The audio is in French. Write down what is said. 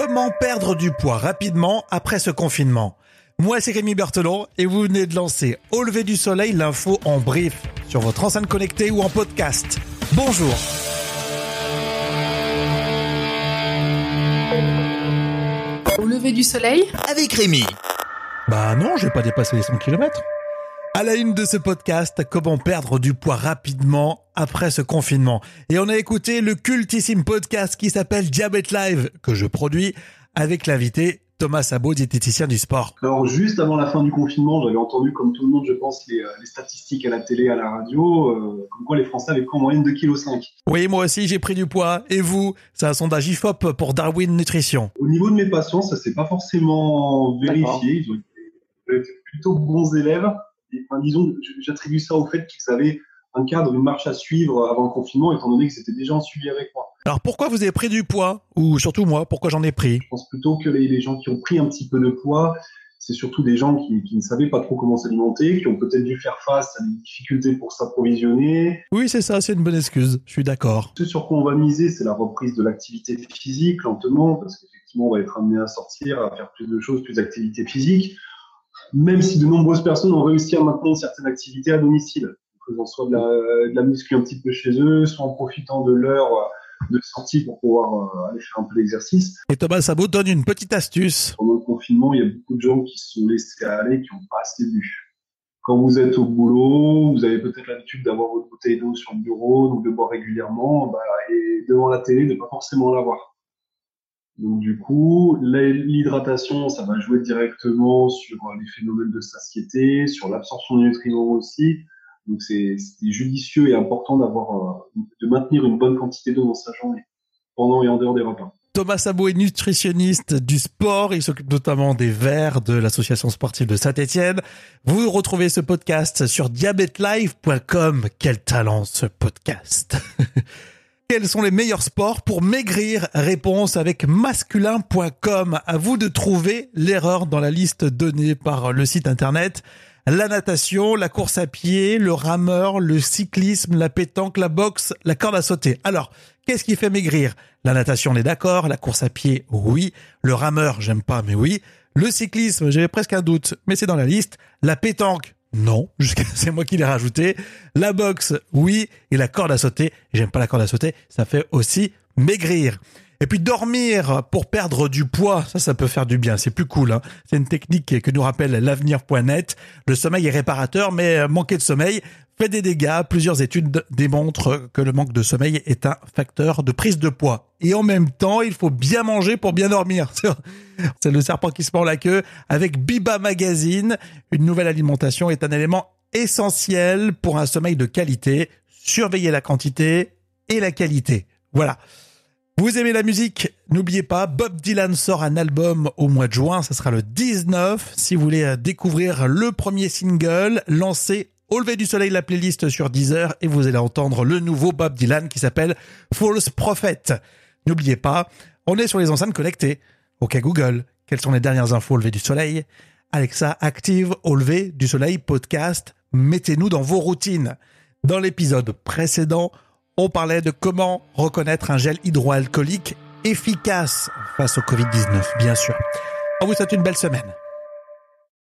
Comment perdre du poids rapidement après ce confinement Moi, c'est Rémi Berthelon et vous venez de lancer Au lever du soleil, l'info en brief sur votre enceinte connectée ou en podcast. Bonjour Au lever du soleil avec Rémi. Bah non, j'ai pas dépassé les 100 km. À la une de ce podcast, comment perdre du poids rapidement après ce confinement. Et on a écouté le cultissime podcast qui s'appelle Diabète Live, que je produis avec l'invité Thomas Sabot, diététicien du sport. Alors juste avant la fin du confinement, j'avais entendu, comme tout le monde, je pense, les, euh, les statistiques à la télé, à la radio, euh, comme quoi les Français avaient pris en moyenne 2,5 kg. Oui, moi aussi j'ai pris du poids. Et vous C'est un sondage IFOP pour Darwin Nutrition. Au niveau de mes patients, ça s'est pas forcément vérifié. Ils ont été plutôt bons élèves. Et, enfin, disons, j'attribue ça au fait qu'ils avaient un cadre, une marche à suivre avant le confinement, étant donné que c'était déjà en suivi avec moi. Alors pourquoi vous avez pris du poids? Ou surtout moi, pourquoi j'en ai pris? Je pense plutôt que les, les, gens qui ont pris un petit peu de poids, c'est surtout des gens qui, qui, ne savaient pas trop comment s'alimenter, qui ont peut-être dû faire face à des difficultés pour s'approvisionner. Oui, c'est ça, c'est une bonne excuse, je suis d'accord. Ce sur quoi on va miser, c'est la reprise de l'activité physique lentement, parce qu'effectivement, on va être amené à sortir, à faire plus de choses, plus d'activités physiques même si de nombreuses personnes ont réussi à maintenir certaines activités à domicile, faisant soit de la, de la muscu un petit peu chez eux, soit en profitant de l'heure de sortie pour pouvoir euh, aller faire un peu d'exercice. Et Thomas Sabot donne une petite astuce. Pendant le confinement, il y a beaucoup de gens qui se sont laissés aller, qui n'ont pas assez bu. Quand vous êtes au boulot, vous avez peut-être l'habitude d'avoir votre bouteille d'eau sur le bureau, donc de boire régulièrement, bah, et devant la télé, de pas forcément l'avoir. Donc du coup, l'hydratation, ça va jouer directement sur les phénomènes de satiété, sur l'absorption des nutriments aussi. Donc c'est judicieux et important d'avoir, euh, de maintenir une bonne quantité d'eau dans sa journée, pendant et en dehors des repas. Thomas Sabot est nutritionniste du sport. Il s'occupe notamment des verts de l'association sportive de Saint-Etienne. Vous retrouvez ce podcast sur diabetelive.com. Quel talent ce podcast. Quels sont les meilleurs sports pour maigrir? Réponse avec masculin.com. À vous de trouver l'erreur dans la liste donnée par le site internet. La natation, la course à pied, le rameur, le cyclisme, la pétanque, la boxe, la corde à sauter. Alors, qu'est-ce qui fait maigrir? La natation, on est d'accord. La course à pied, oui. Le rameur, j'aime pas, mais oui. Le cyclisme, j'avais presque un doute, mais c'est dans la liste. La pétanque, non, c'est moi qui l'ai rajouté. La boxe, oui, et la corde à sauter, j'aime pas la corde à sauter, ça fait aussi maigrir. Et puis dormir pour perdre du poids, ça, ça peut faire du bien, c'est plus cool. Hein. C'est une technique que nous rappelle l'avenir.net. Le sommeil est réparateur, mais manquer de sommeil fait des dégâts. Plusieurs études démontrent que le manque de sommeil est un facteur de prise de poids. Et en même temps, il faut bien manger pour bien dormir. C'est le serpent qui se mord la queue. Avec Biba Magazine, une nouvelle alimentation est un élément essentiel pour un sommeil de qualité. Surveillez la quantité et la qualité. Voilà. Vous aimez la musique N'oubliez pas, Bob Dylan sort un album au mois de juin, ça sera le 19. Si vous voulez découvrir le premier single, lancez au lever du soleil la playlist sur Deezer et vous allez entendre le nouveau Bob Dylan qui s'appelle False Prophet. N'oubliez pas, on est sur les enceintes connectées. Ok Google, quelles sont les dernières infos au lever du soleil? Alexa active au lever du soleil podcast. Mettez-nous dans vos routines. Dans l'épisode précédent, on parlait de comment reconnaître un gel hydroalcoolique efficace face au Covid-19, bien sûr. On vous souhaite une belle semaine.